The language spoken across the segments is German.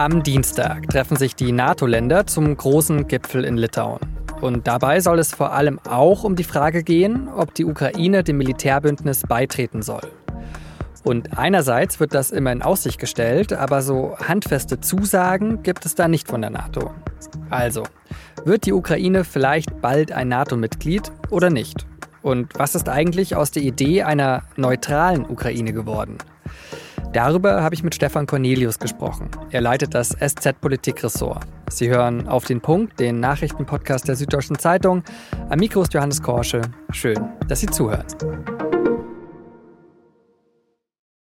Am Dienstag treffen sich die NATO-Länder zum großen Gipfel in Litauen. Und dabei soll es vor allem auch um die Frage gehen, ob die Ukraine dem Militärbündnis beitreten soll. Und einerseits wird das immer in Aussicht gestellt, aber so handfeste Zusagen gibt es da nicht von der NATO. Also, wird die Ukraine vielleicht bald ein NATO-Mitglied oder nicht? Und was ist eigentlich aus der Idee einer neutralen Ukraine geworden? Darüber habe ich mit Stefan Cornelius gesprochen. Er leitet das SZ-Politik-Ressort. Sie hören auf den Punkt, den Nachrichtenpodcast der Süddeutschen Zeitung. Am Mikro ist Johannes Korsche. Schön, dass Sie zuhören.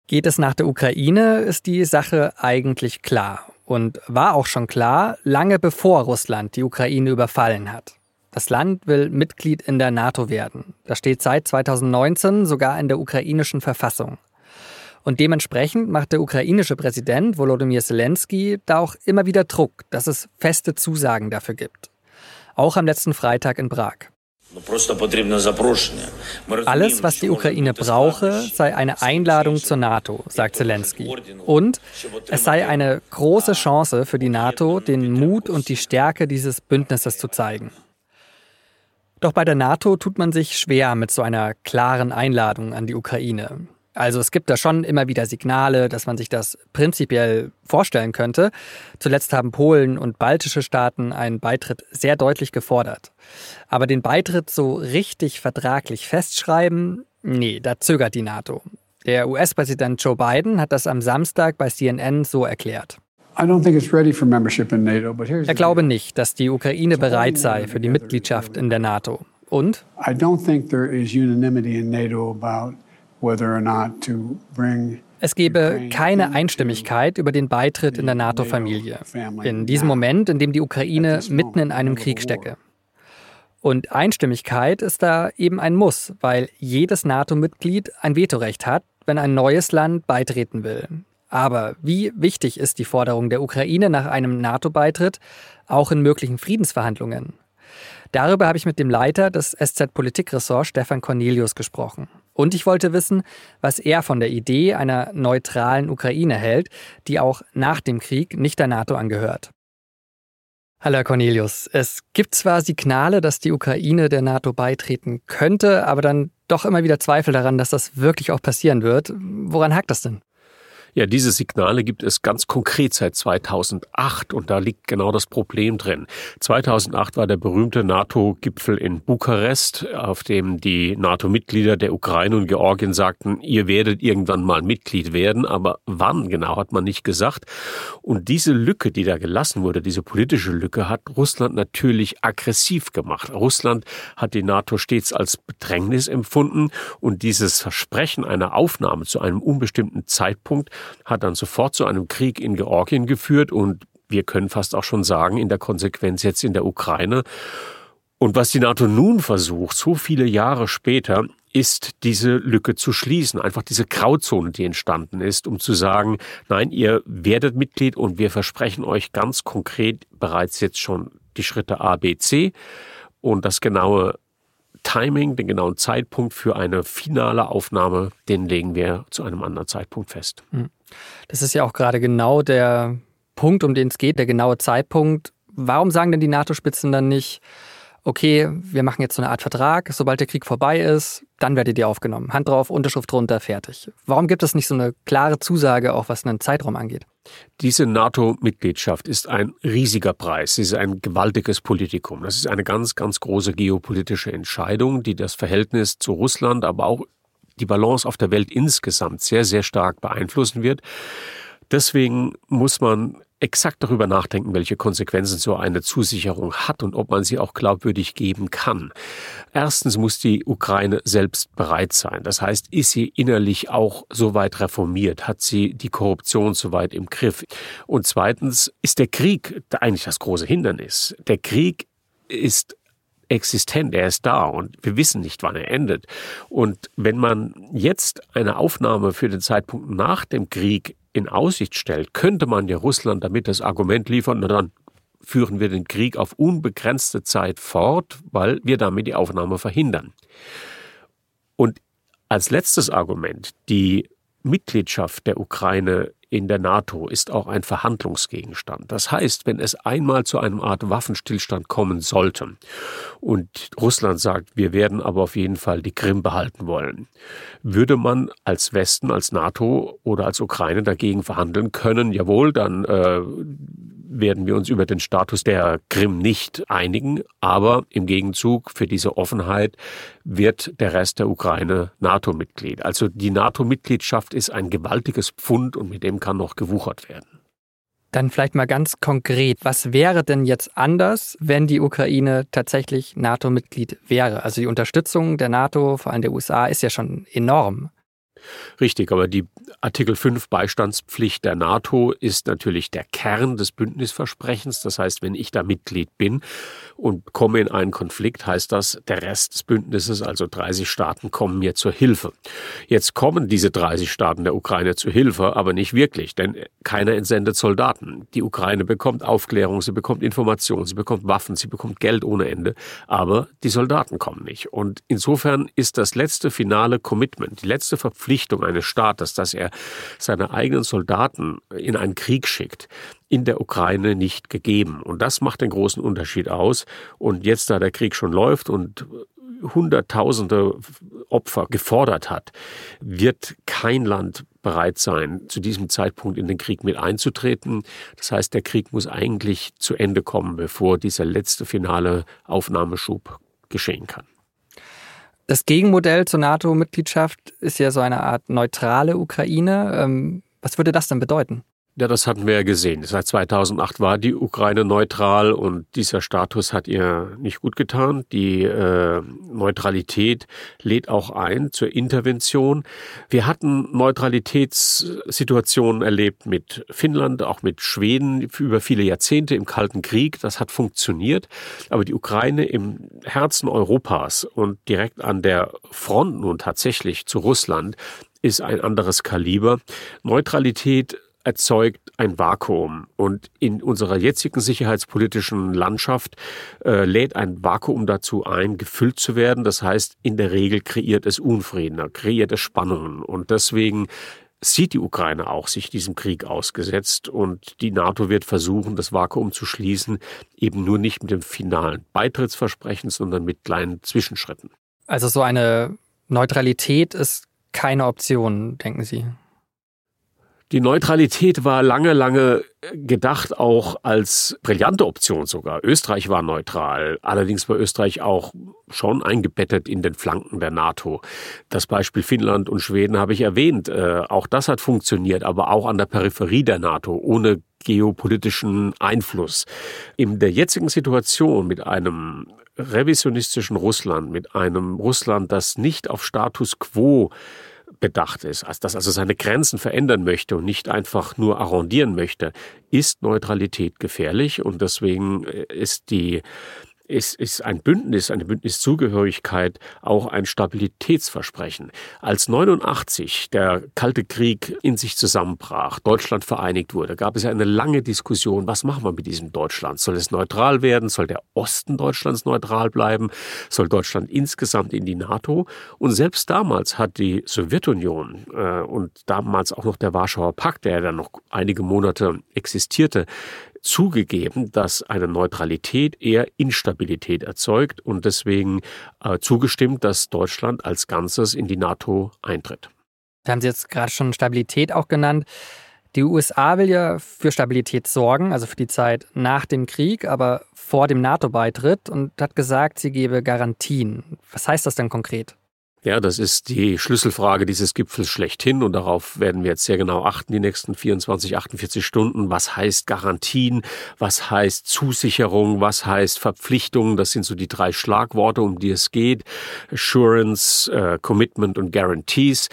Geht es nach der Ukraine, ist die Sache eigentlich klar. Und war auch schon klar, lange bevor Russland die Ukraine überfallen hat. Das Land will Mitglied in der NATO werden. Das steht seit 2019 sogar in der ukrainischen Verfassung. Und dementsprechend macht der ukrainische Präsident Volodymyr Zelensky da auch immer wieder Druck, dass es feste Zusagen dafür gibt. Auch am letzten Freitag in Prag. Alles, was die Ukraine brauche, sei eine Einladung zur NATO, sagt Zelensky. Und es sei eine große Chance für die NATO, den Mut und die Stärke dieses Bündnisses zu zeigen. Doch bei der NATO tut man sich schwer mit so einer klaren Einladung an die Ukraine. Also es gibt da schon immer wieder Signale, dass man sich das prinzipiell vorstellen könnte. Zuletzt haben Polen und baltische Staaten einen Beitritt sehr deutlich gefordert. Aber den Beitritt so richtig vertraglich festschreiben, nee, da zögert die NATO. Der US-Präsident Joe Biden hat das am Samstag bei CNN so erklärt. Er glaube nicht, dass die Ukraine bereit sei für die Mitgliedschaft in der NATO. Und? I don't think there is unanimity in NATO about es gebe keine Einstimmigkeit über den Beitritt in der NATO-Familie. In diesem Moment, in dem die Ukraine mitten in einem Krieg stecke. Und Einstimmigkeit ist da eben ein Muss, weil jedes NATO-Mitglied ein Vetorecht hat, wenn ein neues Land beitreten will. Aber wie wichtig ist die Forderung der Ukraine nach einem NATO-Beitritt auch in möglichen Friedensverhandlungen? Darüber habe ich mit dem Leiter des SZ-Politikressorts Stefan Cornelius gesprochen. Und ich wollte wissen, was er von der Idee einer neutralen Ukraine hält, die auch nach dem Krieg nicht der NATO angehört. Hallo Herr Cornelius, es gibt zwar Signale, dass die Ukraine der NATO beitreten könnte, aber dann doch immer wieder Zweifel daran, dass das wirklich auch passieren wird. Woran hakt das denn? Ja, diese Signale gibt es ganz konkret seit 2008 und da liegt genau das Problem drin. 2008 war der berühmte NATO-Gipfel in Bukarest, auf dem die NATO-Mitglieder der Ukraine und Georgien sagten, ihr werdet irgendwann mal Mitglied werden, aber wann genau hat man nicht gesagt. Und diese Lücke, die da gelassen wurde, diese politische Lücke, hat Russland natürlich aggressiv gemacht. Russland hat die NATO stets als Bedrängnis empfunden und dieses Versprechen einer Aufnahme zu einem unbestimmten Zeitpunkt hat dann sofort zu einem Krieg in Georgien geführt und wir können fast auch schon sagen, in der Konsequenz jetzt in der Ukraine. Und was die NATO nun versucht, so viele Jahre später, ist diese Lücke zu schließen, einfach diese Grauzone, die entstanden ist, um zu sagen, nein, ihr werdet Mitglied und wir versprechen euch ganz konkret bereits jetzt schon die Schritte A, B, C und das genaue Timing, den genauen Zeitpunkt für eine finale Aufnahme, den legen wir zu einem anderen Zeitpunkt fest. Hm. Das ist ja auch gerade genau der Punkt, um den es geht, der genaue Zeitpunkt. Warum sagen denn die NATO-Spitzen dann nicht, okay, wir machen jetzt so eine Art Vertrag, sobald der Krieg vorbei ist, dann werdet ihr aufgenommen. Hand drauf, Unterschrift drunter, fertig. Warum gibt es nicht so eine klare Zusage, auch was einen Zeitraum angeht? Diese NATO-Mitgliedschaft ist ein riesiger Preis, sie ist ein gewaltiges Politikum. Das ist eine ganz, ganz große geopolitische Entscheidung, die das Verhältnis zu Russland, aber auch die Balance auf der Welt insgesamt sehr, sehr stark beeinflussen wird. Deswegen muss man exakt darüber nachdenken, welche Konsequenzen so eine Zusicherung hat und ob man sie auch glaubwürdig geben kann. Erstens muss die Ukraine selbst bereit sein. Das heißt, ist sie innerlich auch so weit reformiert? Hat sie die Korruption so weit im Griff? Und zweitens ist der Krieg eigentlich das große Hindernis. Der Krieg ist existent, er ist da und wir wissen nicht, wann er endet. Und wenn man jetzt eine Aufnahme für den Zeitpunkt nach dem Krieg in Aussicht stellt, könnte man ja Russland damit das Argument liefern, na dann führen wir den Krieg auf unbegrenzte Zeit fort, weil wir damit die Aufnahme verhindern. Und als letztes Argument, die Mitgliedschaft der Ukraine in der NATO ist auch ein Verhandlungsgegenstand. Das heißt, wenn es einmal zu einem Art Waffenstillstand kommen sollte und Russland sagt, wir werden aber auf jeden Fall die Krim behalten wollen, würde man als Westen, als NATO oder als Ukraine dagegen verhandeln können, jawohl, dann äh, werden wir uns über den Status der Krim nicht einigen, aber im Gegenzug für diese Offenheit wird der Rest der Ukraine NATO-Mitglied. Also die NATO-Mitgliedschaft ist ein gewaltiges Pfund und mit dem kann noch gewuchert werden. Dann vielleicht mal ganz konkret, was wäre denn jetzt anders, wenn die Ukraine tatsächlich NATO-Mitglied wäre? Also die Unterstützung der NATO, vor allem der USA, ist ja schon enorm. Richtig, aber die Artikel 5 Beistandspflicht der NATO ist natürlich der Kern des Bündnisversprechens. Das heißt, wenn ich da Mitglied bin und komme in einen Konflikt, heißt das, der Rest des Bündnisses, also 30 Staaten, kommen mir zur Hilfe. Jetzt kommen diese 30 Staaten der Ukraine zur Hilfe, aber nicht wirklich, denn keiner entsendet Soldaten. Die Ukraine bekommt Aufklärung, sie bekommt Informationen, sie bekommt Waffen, sie bekommt Geld ohne Ende, aber die Soldaten kommen nicht. Und insofern ist das letzte finale Commitment, die letzte Verpflichtung eines Staates, dass er seine eigenen Soldaten in einen Krieg schickt, in der Ukraine nicht gegeben. Und das macht den großen Unterschied aus. Und jetzt, da der Krieg schon läuft und Hunderttausende Opfer gefordert hat, wird kein Land bereit sein, zu diesem Zeitpunkt in den Krieg mit einzutreten. Das heißt, der Krieg muss eigentlich zu Ende kommen, bevor dieser letzte finale Aufnahmeschub geschehen kann. Das Gegenmodell zur NATO-Mitgliedschaft ist ja so eine Art neutrale Ukraine. Ähm, was würde das denn bedeuten? Ja, das hatten wir ja gesehen. Seit 2008 war die Ukraine neutral und dieser Status hat ihr nicht gut getan. Die äh, Neutralität lädt auch ein zur Intervention. Wir hatten Neutralitätssituationen erlebt mit Finnland, auch mit Schweden über viele Jahrzehnte im Kalten Krieg. Das hat funktioniert. Aber die Ukraine im Herzen Europas und direkt an der Front nun tatsächlich zu Russland ist ein anderes Kaliber. Neutralität erzeugt ein Vakuum. Und in unserer jetzigen sicherheitspolitischen Landschaft äh, lädt ein Vakuum dazu ein, gefüllt zu werden. Das heißt, in der Regel kreiert es Unfrieden, kreiert es Spannungen. Und deswegen sieht die Ukraine auch sich diesem Krieg ausgesetzt und die NATO wird versuchen, das Vakuum zu schließen, eben nur nicht mit dem finalen Beitrittsversprechen, sondern mit kleinen Zwischenschritten. Also so eine Neutralität ist keine Option, denken Sie? Die Neutralität war lange, lange gedacht auch als brillante Option sogar. Österreich war neutral. Allerdings war Österreich auch schon eingebettet in den Flanken der NATO. Das Beispiel Finnland und Schweden habe ich erwähnt. Äh, auch das hat funktioniert, aber auch an der Peripherie der NATO, ohne geopolitischen Einfluss. In der jetzigen Situation mit einem revisionistischen Russland, mit einem Russland, das nicht auf Status quo bedacht ist, als das also seine Grenzen verändern möchte und nicht einfach nur arrondieren möchte, ist Neutralität gefährlich und deswegen äh, ist die ist, ist ein Bündnis, eine Bündniszugehörigkeit auch ein Stabilitätsversprechen. Als 89 der Kalte Krieg in sich zusammenbrach, Deutschland vereinigt wurde, gab es ja eine lange Diskussion, was machen wir mit diesem Deutschland? Soll es neutral werden? Soll der Osten Deutschlands neutral bleiben? Soll Deutschland insgesamt in die NATO? Und selbst damals hat die Sowjetunion äh, und damals auch noch der Warschauer Pakt, der ja dann noch einige Monate existierte, zugegeben, dass eine Neutralität eher Instabilität erzeugt und deswegen äh, zugestimmt, dass Deutschland als Ganzes in die NATO eintritt. Da haben Sie jetzt gerade schon Stabilität auch genannt. Die USA will ja für Stabilität sorgen, also für die Zeit nach dem Krieg, aber vor dem NATO-Beitritt und hat gesagt, sie gebe Garantien. Was heißt das denn konkret? Ja, das ist die Schlüsselfrage dieses Gipfels schlechthin und darauf werden wir jetzt sehr genau achten, die nächsten 24, 48 Stunden. Was heißt Garantien? Was heißt Zusicherung? Was heißt Verpflichtung? Das sind so die drei Schlagworte, um die es geht. Assurance, äh, Commitment und Guarantees.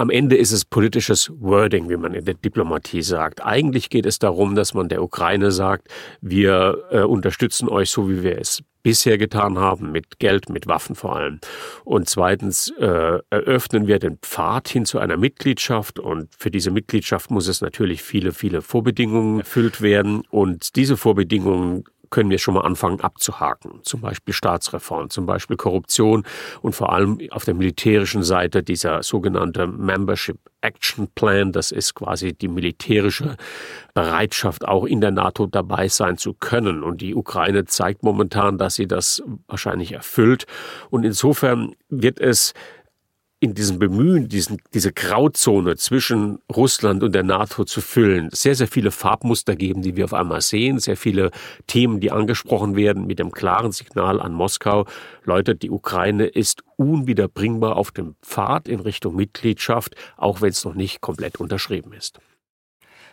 Am Ende ist es politisches Wording, wie man in der Diplomatie sagt. Eigentlich geht es darum, dass man der Ukraine sagt, wir äh, unterstützen euch so, wie wir es bisher getan haben, mit Geld, mit Waffen vor allem. Und zweitens äh, eröffnen wir den Pfad hin zu einer Mitgliedschaft und für diese Mitgliedschaft muss es natürlich viele, viele Vorbedingungen erfüllt werden und diese Vorbedingungen können wir schon mal anfangen abzuhaken. Zum Beispiel Staatsreform, zum Beispiel Korruption und vor allem auf der militärischen Seite dieser sogenannte Membership Action Plan. Das ist quasi die militärische Bereitschaft, auch in der NATO dabei sein zu können. Und die Ukraine zeigt momentan, dass sie das wahrscheinlich erfüllt. Und insofern wird es in diesem Bemühen, diesen, diese Grauzone zwischen Russland und der NATO zu füllen, sehr, sehr viele Farbmuster geben, die wir auf einmal sehen, sehr viele Themen, die angesprochen werden mit dem klaren Signal an Moskau, Leute, die Ukraine ist unwiederbringbar auf dem Pfad in Richtung Mitgliedschaft, auch wenn es noch nicht komplett unterschrieben ist.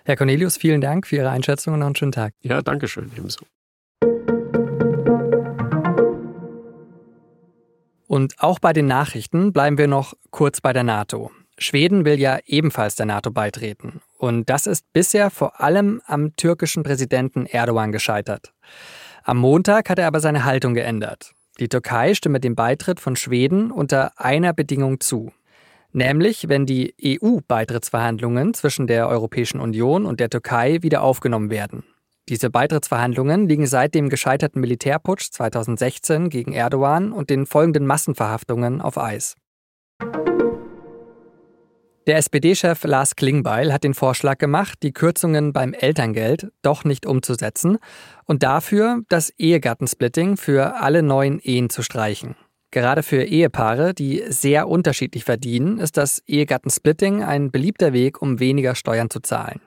Herr Cornelius, vielen Dank für Ihre Einschätzung und einen schönen Tag. Ja, danke schön, ebenso. Und auch bei den Nachrichten bleiben wir noch kurz bei der NATO. Schweden will ja ebenfalls der NATO beitreten. Und das ist bisher vor allem am türkischen Präsidenten Erdogan gescheitert. Am Montag hat er aber seine Haltung geändert. Die Türkei stimme dem Beitritt von Schweden unter einer Bedingung zu. Nämlich, wenn die EU-Beitrittsverhandlungen zwischen der Europäischen Union und der Türkei wieder aufgenommen werden. Diese Beitrittsverhandlungen liegen seit dem gescheiterten Militärputsch 2016 gegen Erdogan und den folgenden Massenverhaftungen auf Eis. Der SPD-Chef Lars Klingbeil hat den Vorschlag gemacht, die Kürzungen beim Elterngeld doch nicht umzusetzen und dafür das Ehegattensplitting für alle neuen Ehen zu streichen. Gerade für Ehepaare, die sehr unterschiedlich verdienen, ist das Ehegattensplitting ein beliebter Weg, um weniger Steuern zu zahlen.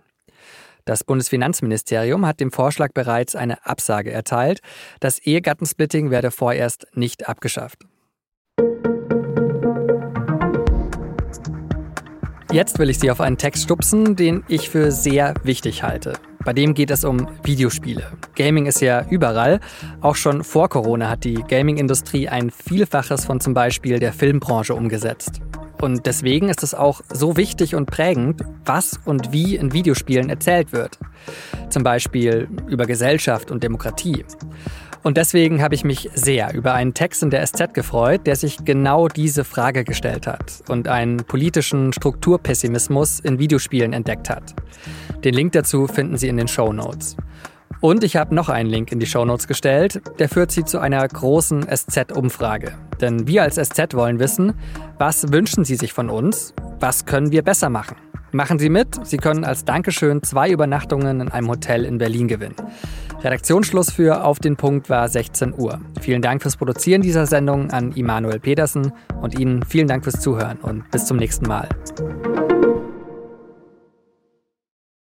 Das Bundesfinanzministerium hat dem Vorschlag bereits eine Absage erteilt. Das Ehegattensplitting werde vorerst nicht abgeschafft. Jetzt will ich Sie auf einen Text stupsen, den ich für sehr wichtig halte. Bei dem geht es um Videospiele. Gaming ist ja überall. Auch schon vor Corona hat die Gaming-Industrie ein Vielfaches von zum Beispiel der Filmbranche umgesetzt. Und deswegen ist es auch so wichtig und prägend, was und wie in Videospielen erzählt wird. Zum Beispiel über Gesellschaft und Demokratie. Und deswegen habe ich mich sehr über einen Text in der SZ gefreut, der sich genau diese Frage gestellt hat und einen politischen Strukturpessimismus in Videospielen entdeckt hat. Den Link dazu finden Sie in den Show Notes. Und ich habe noch einen Link in die Shownotes gestellt, der führt Sie zu einer großen SZ-Umfrage. Denn wir als SZ wollen wissen, was wünschen Sie sich von uns? Was können wir besser machen? Machen Sie mit, Sie können als Dankeschön zwei Übernachtungen in einem Hotel in Berlin gewinnen. Redaktionsschluss für Auf den Punkt war 16 Uhr. Vielen Dank fürs Produzieren dieser Sendung an Immanuel Petersen und Ihnen vielen Dank fürs Zuhören und bis zum nächsten Mal.